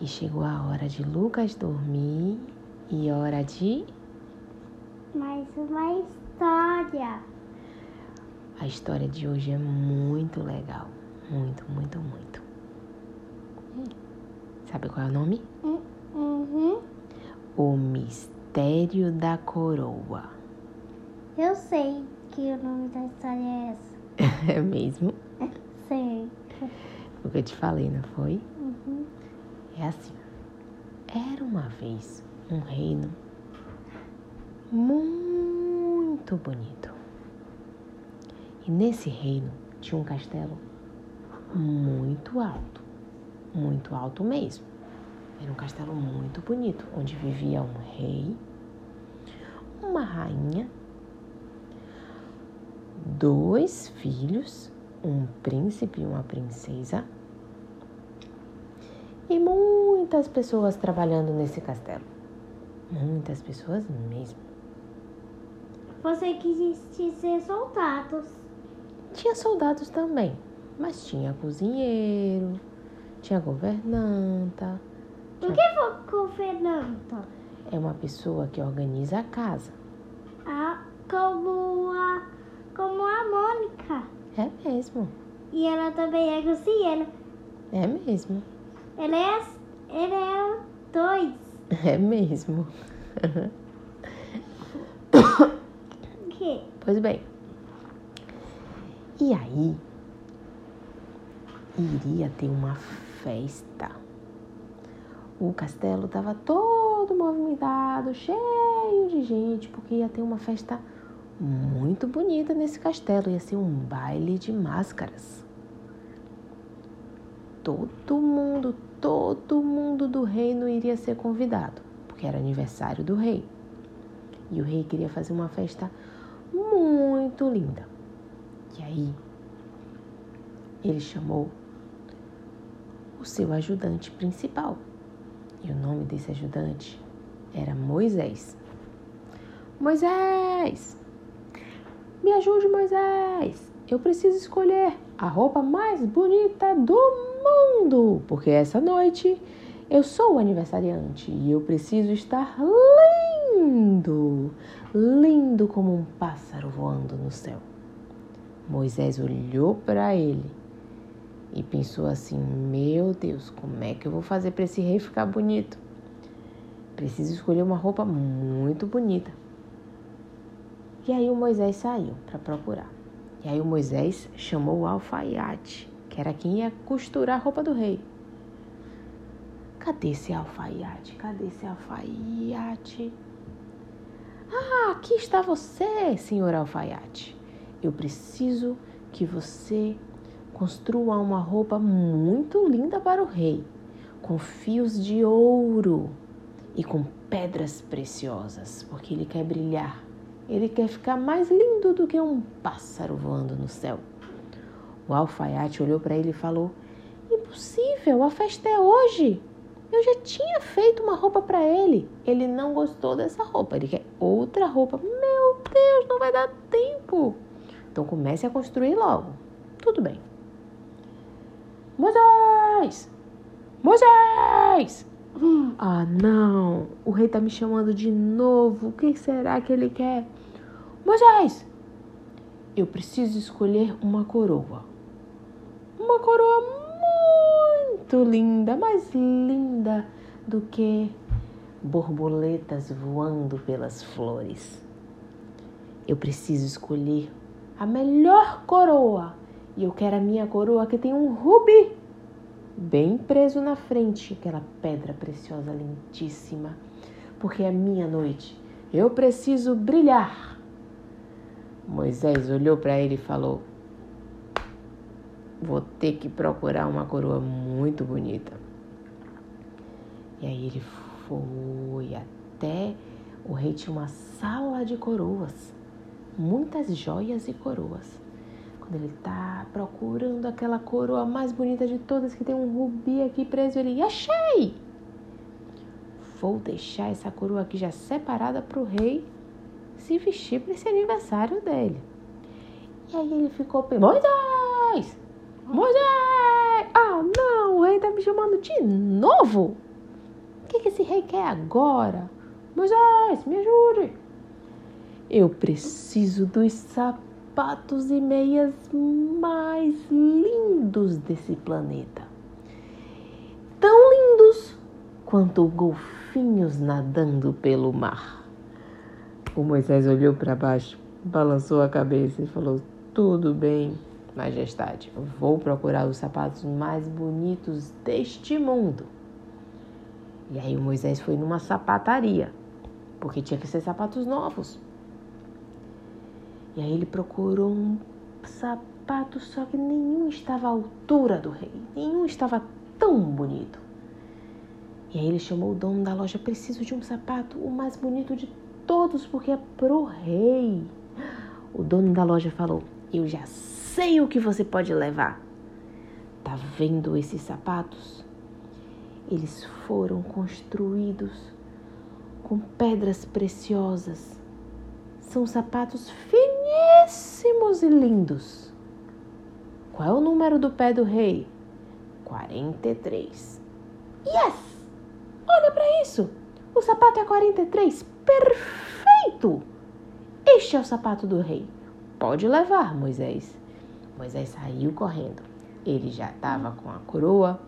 E chegou a hora de Lucas dormir e hora de. Mais uma história. A história de hoje é muito legal. Muito, muito, muito. Sabe qual é o nome? Uhum. O Mistério da Coroa. Eu sei que o nome da história é essa. É mesmo? Sei. O que eu te falei, não foi? Uhum. É assim. Era uma vez um reino muito bonito. E nesse reino tinha um castelo muito alto. Muito alto mesmo. Era um castelo muito bonito, onde vivia um rei, uma rainha, dois filhos, um príncipe e uma princesa, e muitas pessoas trabalhando nesse castelo. Muitas pessoas mesmo. Você quis dizer soldados. Tinha soldados também, mas tinha cozinheiro, tinha governanta. O que foi governanta? É uma pessoa que organiza a casa. Ah, como a, como a Mônica. É mesmo, E ela também é cozinheira. é mesmo, Ela é, ela é dois. é mesmo. O quê? Pois bem. E aí, iria ter uma festa. O castelo estava todo movimentado, cheio de gente, porque ia ter uma festa muito bonita nesse castelo. Ia ser um baile de máscaras. Todo mundo, todo mundo do reino iria ser convidado, porque era aniversário do rei. E o rei queria fazer uma festa muito linda. E aí, ele chamou o seu ajudante principal. E o nome desse ajudante era Moisés. Moisés! Me ajude, Moisés! Eu preciso escolher a roupa mais bonita do mundo, porque essa noite eu sou o aniversariante e eu preciso estar lindo, lindo como um pássaro voando no céu. Moisés olhou para ele e pensou assim: Meu Deus, como é que eu vou fazer para esse rei ficar bonito? Preciso escolher uma roupa muito bonita. E aí o Moisés saiu para procurar. E aí o Moisés chamou o alfaiate, que era quem ia costurar a roupa do rei. Cadê esse alfaiate? Cadê esse alfaiate? Ah, aqui está você, senhor alfaiate. Eu preciso que você construa uma roupa muito linda para o rei, com fios de ouro e com pedras preciosas, porque ele quer brilhar. Ele quer ficar mais lindo do que um pássaro voando no céu. O alfaiate olhou para ele e falou: Impossível, a festa é hoje. Eu já tinha feito uma roupa para ele. Ele não gostou dessa roupa, ele quer outra roupa. Meu Deus, não vai dar tempo. Então comece a construir logo. Tudo bem. Moisés! Moisés! Ah, não. O rei tá me chamando de novo. O que será que ele quer? Moisés! Eu preciso escolher uma coroa. Uma coroa muito linda, mais linda do que borboletas voando pelas flores. Eu preciso escolher a melhor coroa. E eu quero a minha coroa que tem um rubi bem preso na frente, aquela pedra preciosa lindíssima, porque é minha noite. Eu preciso brilhar. Moisés olhou para ele e falou: Vou ter que procurar uma coroa muito bonita. E aí ele foi até o rei tinha uma sala de coroas, muitas joias e coroas. Quando ele tá procurando aquela coroa mais bonita de todas, que tem um rubi aqui preso, ele achei! Vou deixar essa coroa aqui já separada para o rei se vestir para esse aniversário dele. E aí ele ficou Moisés! Moisés! Ah, não, o rei tá me chamando de novo! O que, que esse rei quer agora? Moisés, me ajude! Eu preciso dos sapatos e meias mais lindos desse planeta. Tão lindos quanto golfinhos nadando pelo mar. O Moisés olhou para baixo, balançou a cabeça e falou: Tudo bem, Majestade, vou procurar os sapatos mais bonitos deste mundo. E aí o Moisés foi numa sapataria, porque tinha que ser sapatos novos. E aí ele procurou um sapato, só que nenhum estava à altura do rei, nenhum estava tão bonito. E aí ele chamou o dono da loja, preciso de um sapato, o mais bonito de todos, porque é pro rei. O dono da loja falou: Eu já sei o que você pode levar. Tá vendo esses sapatos? Eles foram construídos com pedras preciosas. São sapatos finíssimos e lindos. Qual é o número do pé do rei? 43. Yes! Olha para isso! O sapato é 43. Perfeito! Este é o sapato do rei. Pode levar, Moisés. Moisés saiu correndo. Ele já estava com a coroa,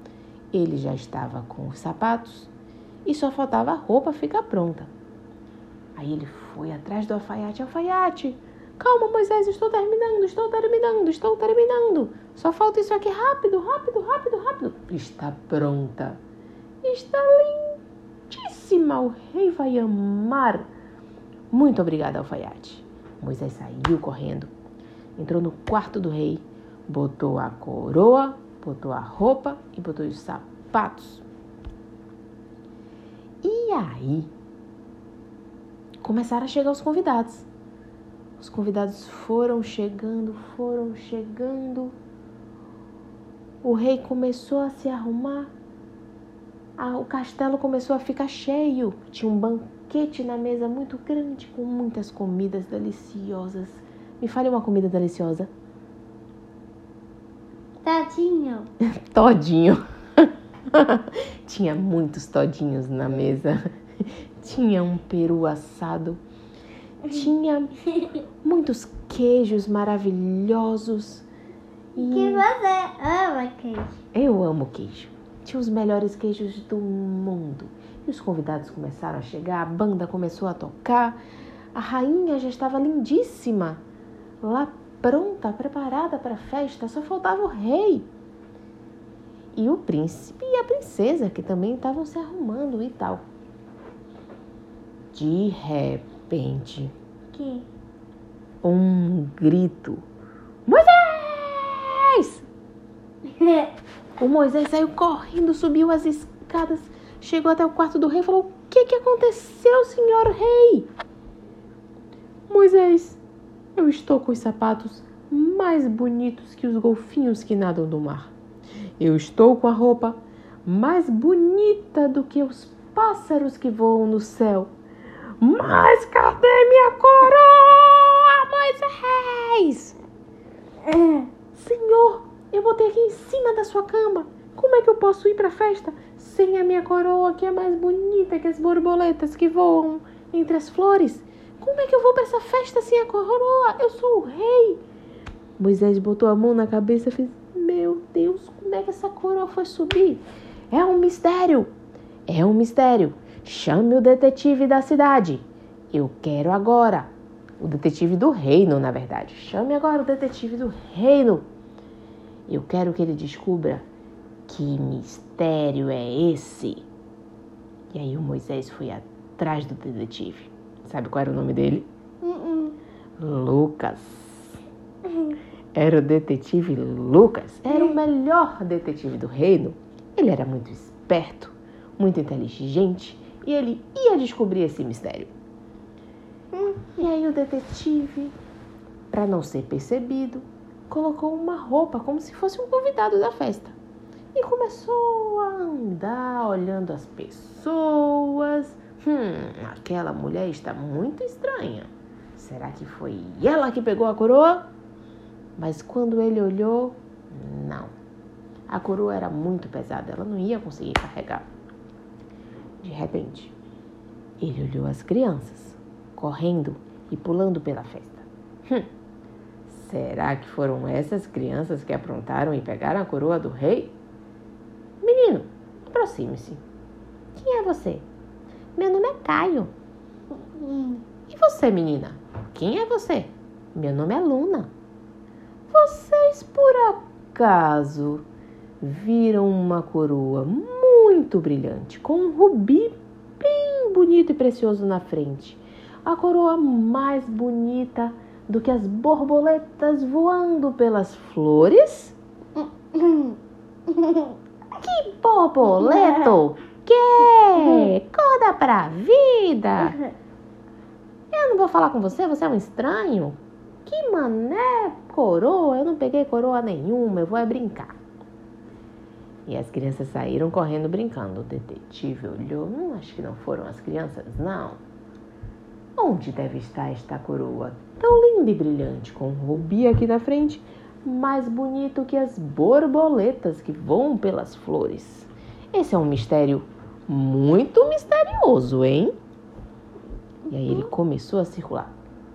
ele já estava com os sapatos e só faltava a roupa ficar pronta. Aí ele foi atrás do alfaiate. Alfaiate, calma, Moisés, estou terminando, estou terminando, estou terminando. Só falta isso aqui rápido, rápido, rápido, rápido. Está pronta. Está lindíssima. O rei vai amar. Muito obrigada, alfaiate. Moisés saiu correndo, entrou no quarto do rei, botou a coroa, botou a roupa e botou os sapatos. E aí começaram a chegar os convidados. Os convidados foram chegando, foram chegando. O rei começou a se arrumar. O castelo começou a ficar cheio. Tinha um banquete na mesa muito grande com muitas comidas deliciosas. Me fale uma comida deliciosa. Todinho. Todinho. Tinha muitos todinhos na mesa. Tinha um peru assado. Tinha muitos queijos maravilhosos. E que você ama queijo? Eu amo queijo. Tinha os melhores queijos do mundo. E os convidados começaram a chegar, a banda começou a tocar. A rainha já estava lindíssima, lá pronta, preparada para a festa, só faltava o rei. E o príncipe e a princesa, que também estavam se arrumando e tal. De repente, Que? um grito: Moisés! O Moisés saiu correndo, subiu as escadas, chegou até o quarto do rei e falou: O que, que aconteceu, senhor rei? Moisés, eu estou com os sapatos mais bonitos que os golfinhos que nadam no mar. Eu estou com a roupa mais bonita do que os pássaros que voam no céu. Mas cadê minha coroa, Moisés? É. Senhor, eu botei aqui em cima da sua cama. Como é que eu posso ir para a festa sem a minha coroa, que é mais bonita que as borboletas que voam entre as flores? Como é que eu vou para essa festa sem a coroa? Eu sou o rei. Moisés botou a mão na cabeça e fez: Meu Deus, como é que essa coroa foi subir? É um mistério. É um mistério. Chame o detetive da cidade. Eu quero agora. O detetive do reino, na verdade. Chame agora o detetive do reino. Eu quero que ele descubra que mistério é esse. E aí o Moisés foi atrás do detetive. Sabe qual era o nome dele? Uh Lucas. Era o detetive Lucas. Era o melhor detetive do reino. Ele era muito esperto, muito inteligente e ele ia descobrir esse mistério. E aí o detetive, para não ser percebido, colocou uma roupa como se fosse um convidado da festa. E começou a andar olhando as pessoas. Hum, aquela mulher está muito estranha. Será que foi ela que pegou a coroa? Mas quando ele olhou, não. A coroa era muito pesada, ela não ia conseguir carregar. De repente, ele olhou as crianças correndo e pulando pela festa. Hum, será que foram essas crianças que aprontaram e pegaram a coroa do rei? Menino, aproxime-se. Quem é você? Meu nome é Caio. E você, menina? Quem é você? Meu nome é Luna. Vocês por acaso viram uma coroa muito brilhante com um rubi bem bonito e precioso na frente? A coroa mais bonita do que as borboletas voando pelas flores? que borboleto! Que? Acorda pra vida! Eu não vou falar com você, você é um estranho. Que mané coroa? Eu não peguei coroa nenhuma, eu vou é brincar. E as crianças saíram correndo brincando. O detetive olhou. Hum, acho que não foram as crianças, não. Onde deve estar esta coroa? Tão linda e brilhante, com um rubi aqui na frente, mais bonito que as borboletas que voam pelas flores. Esse é um mistério muito misterioso, hein? E aí ele começou a circular.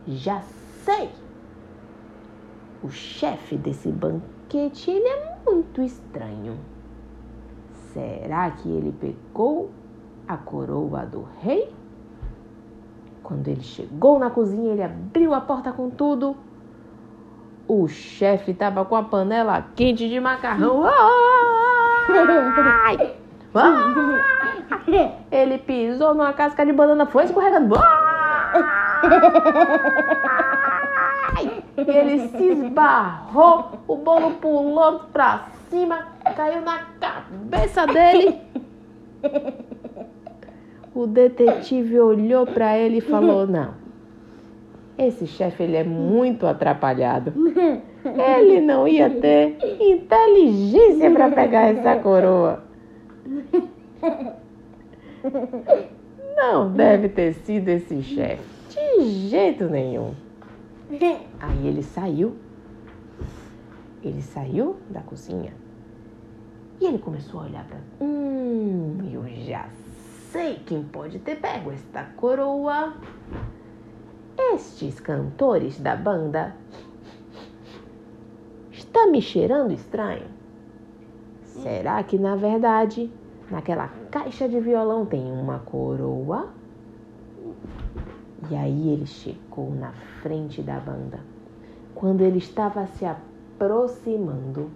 Já sei! O chefe desse banquete, ele é muito estranho. Será que ele pegou a coroa do rei? Quando ele chegou na cozinha, ele abriu a porta com tudo. O chefe estava com a panela quente de macarrão. Ai! Ai! Ele pisou numa casca de banana, foi escorregando. Ele se esbarrou, o bolo pulou pra cima, caiu na cabeça dele. O detetive olhou para ele e falou: Não, esse chefe ele é muito atrapalhado. Ele não ia ter inteligência para pegar essa coroa. Não deve ter sido esse chefe. De jeito nenhum. Aí ele saiu. Ele saiu da cozinha. E ele começou a olhar para. Hum, eu já sei quem pode ter pego esta coroa. Estes cantores da banda. Está me cheirando estranho? Será que na verdade naquela caixa de violão tem uma coroa? E aí ele chegou na frente da banda. Quando ele estava se aproximando,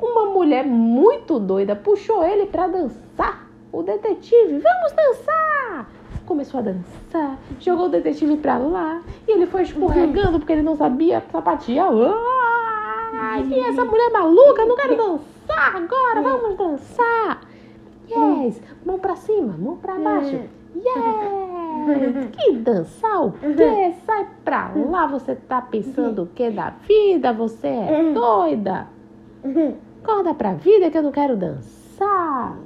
uma mulher muito doida puxou ele para dançar. O detetive, vamos dançar! Começou a dançar, jogou o detetive para lá e ele foi escorregando porque ele não sabia sapatear. Ai, e essa mulher maluca, não quero dançar agora, vamos dançar! Yes! Mão para cima, mão para baixo. Yes! Que dançar o quê? Sai pra lá, você tá pensando o que da vida? Você é doida! Acorda pra vida que eu não quero dançar!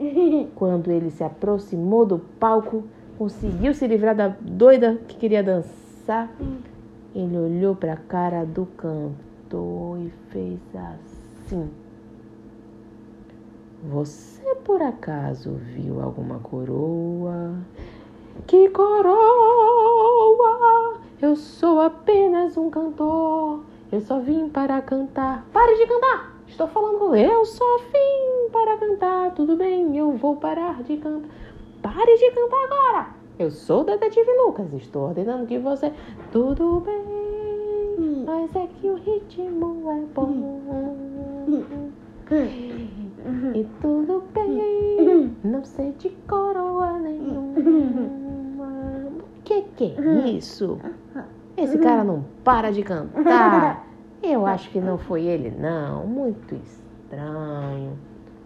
Quando ele se aproximou do palco, conseguiu se livrar da doida que queria dançar. Ele olhou para a cara do cantor e fez assim. Você por acaso viu alguma coroa? Que coroa! Eu sou apenas um cantor. Eu só vim para cantar. Pare de cantar! Estou falando com Eu só vim para cantar. Tudo bem, eu vou parar de cantar. Pare de cantar agora! Eu sou o detetive Lucas. Estou ordenando que você. Tudo bem, mas é que o ritmo é bom. E tudo bem, não sei de coroa nenhuma. O que, que é isso? Esse cara não para de cantar. Eu acho que não foi ele, não. Muito estranho.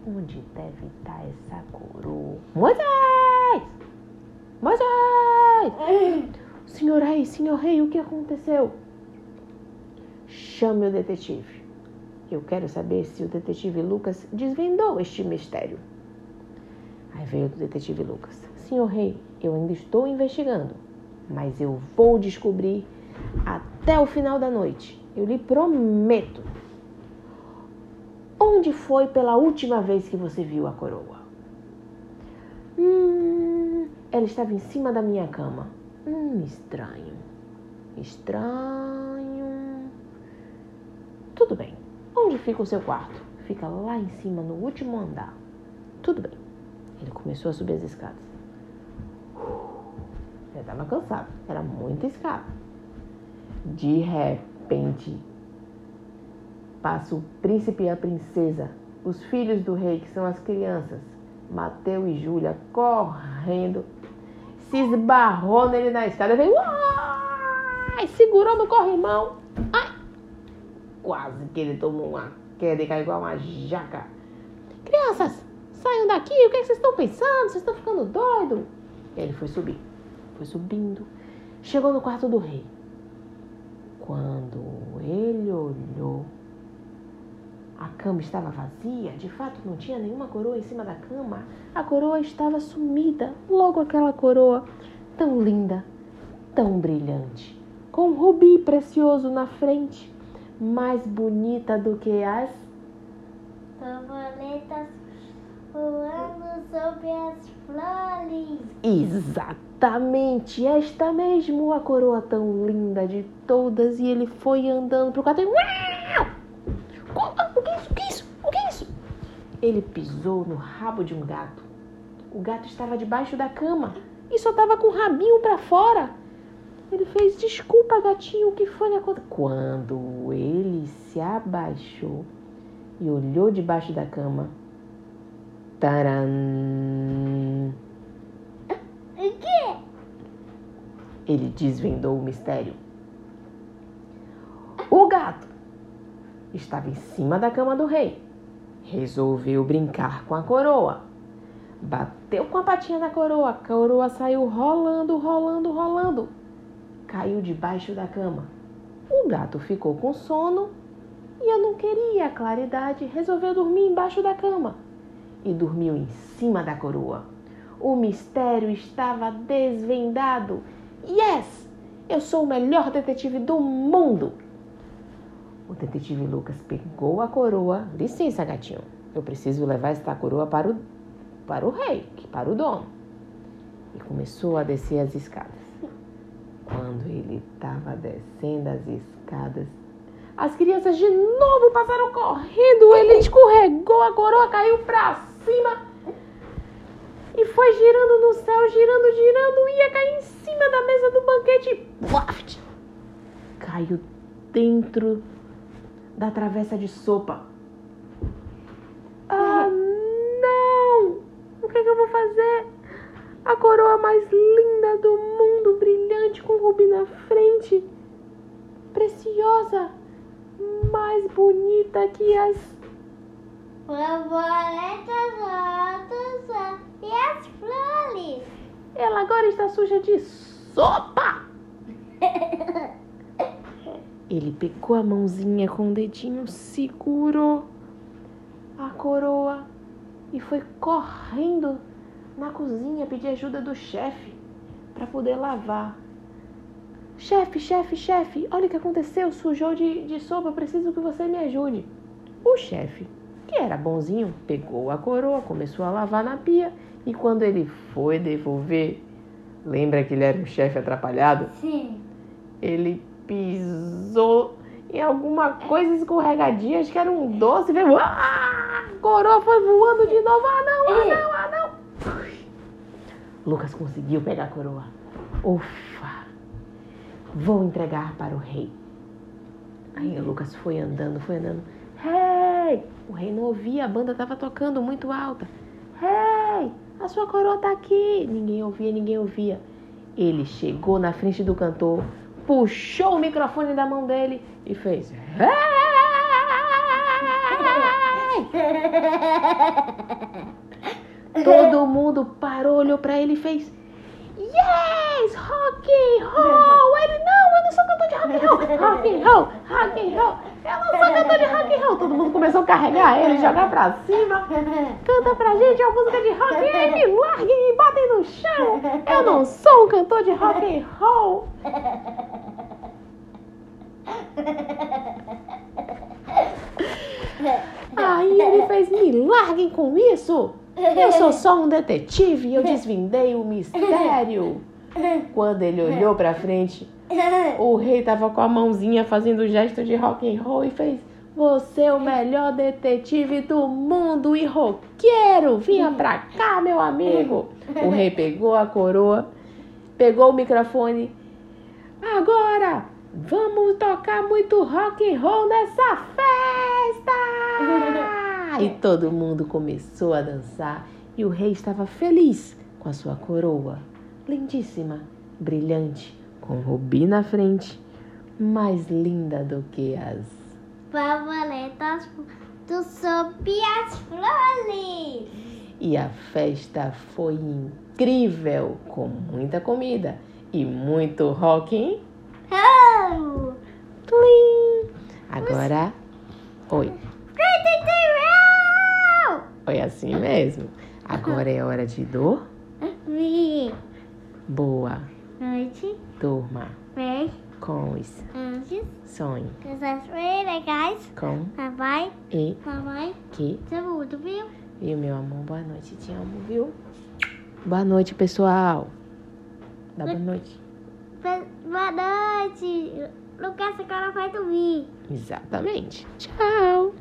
Onde deve estar essa coroa? Moisés! Moisés! Senhor rei, senhor rei, o que aconteceu? Chame o detetive. Eu quero saber se o detetive Lucas desvendou este mistério. Aí veio o detetive Lucas. Senhor rei, eu ainda estou investigando, mas eu vou descobrir até o final da noite. Eu lhe prometo. Onde foi pela última vez que você viu a coroa? Hum, ela estava em cima da minha cama. Hum, estranho. Estranho. Tudo bem. Onde fica o seu quarto? Fica lá em cima, no último andar. Tudo bem. Ele começou a subir as escadas. Ele estava cansado. Era muita escada. De repente, passa o príncipe e a princesa, os filhos do rei, que são as crianças, Mateus e Júlia, correndo, se esbarrou nele na escada, veio, ai, segurou no corrimão, ai, quase que ele tomou uma queda e caiu igual uma jaca. Crianças, saiam daqui, o que, é que vocês estão pensando? Vocês estão ficando doidos? Ele foi subir, foi subindo, chegou no quarto do rei. Quando ele olhou, a cama estava vazia, de fato não tinha nenhuma coroa em cima da cama. A coroa estava sumida. Logo aquela coroa tão linda, tão brilhante, com um rubi precioso na frente, mais bonita do que as Borboletas voando sobre as flores. Exatamente, esta mesmo, a coroa tão linda de todas. E ele foi andando pro quarto e. O que é isso? O que é isso? O que é isso? Ele pisou no rabo de um gato. O gato estava debaixo da cama e só estava com o rabinho para fora. Ele fez desculpa, gatinho, o que foi que aconteceu? Quando ele se abaixou e olhou debaixo da cama, taran! O quê? Ele desvendou o mistério. O gato estava em cima da cama do rei. Resolveu brincar com a coroa. Bateu com a patinha na coroa. A coroa saiu rolando, rolando, rolando. Caiu debaixo da cama. O gato ficou com sono e eu não queria claridade. Resolveu dormir embaixo da cama e dormiu em cima da coroa. O mistério estava desvendado. Yes! Eu sou o melhor detetive do mundo! O detetive Lucas pegou a coroa. Licença, gatinho. Eu preciso levar esta coroa para o, para o rei, para o dono. E começou a descer as escadas. Quando ele estava descendo as escadas, as crianças de novo passaram correndo. Ele escorregou, a coroa caiu para cima e foi girando no céu, girando, girando, ia cair em cima da mesa do banquete plaft, caiu dentro da travessa de sopa. Ah, não! O que, é que eu vou fazer? A coroa mais linda do mundo, brilhante, com rubi na frente, preciosa, mais bonita que as Borboletas rotas e as flores. Ela agora está suja de sopa! Ele pegou a mãozinha com o dedinho, segurou a coroa e foi correndo na cozinha pedir ajuda do chefe para poder lavar. Chefe, chefe, chefe, olha o que aconteceu, sujou de, de sopa, preciso que você me ajude. O chefe, que era bonzinho, pegou a coroa, começou a lavar na pia e quando ele foi devolver, lembra que ele era um chefe atrapalhado? Sim. Ele pisou em alguma coisa escorregadia, acho que era um doce, veio. Ah! A coroa foi voando de novo. Ah, não, ah, não, ah, não. Lucas conseguiu pegar a coroa. Ufa! Vou entregar para o rei. Aí o Lucas foi andando, foi andando. Rei! O rei não ouvia, a banda estava tocando muito alta. Rei! A sua coroa tá aqui! Ninguém ouvia, ninguém ouvia. Ele chegou na frente do cantor, puxou o microfone da mão dele e fez. Todo mundo parou, olhou pra ele e fez. Yes! Rock and roll! Ele, não, eu não sou cantor de rock and roll! Rock and roll! Rock and roll! Eu não sou cantor de rock and roll! Todo mundo começou a carregar ele, jogar pra cima. Canta pra gente uma música de rock! Ei, me larguem e botem no chão! Eu não sou um cantor de rock and roll! Aí ele fez, me larguem com isso! Eu sou só um detetive e eu desvendei o mistério. Quando ele olhou pra frente, o rei tava com a mãozinha fazendo gesto de rock and roll e fez: "Você é o melhor detetive do mundo e roqueiro. Vinha pra cá, meu amigo." O rei pegou a coroa, pegou o microfone. Agora, vamos tocar muito rock and roll nessa festa! E todo mundo começou a dançar e o rei estava feliz com a sua coroa, lindíssima, brilhante, com rubi na frente, mais linda do que as. Borboletas do sob as flores. E a festa foi incrível, com muita comida e muito rock and Oh! Tlim. Agora, oi. Foi assim mesmo. Agora é hora de. Vi. Boa. Durma Vem. com os sonhos. Coisas bem legais. Com Papai. e Mamãe. que. Mundo, viu? E meu amor, boa noite. Te amo, viu? Boa noite, pessoal. Dá boa noite. Boa noite. Lucas agora vai dormir. Exatamente. Tchau.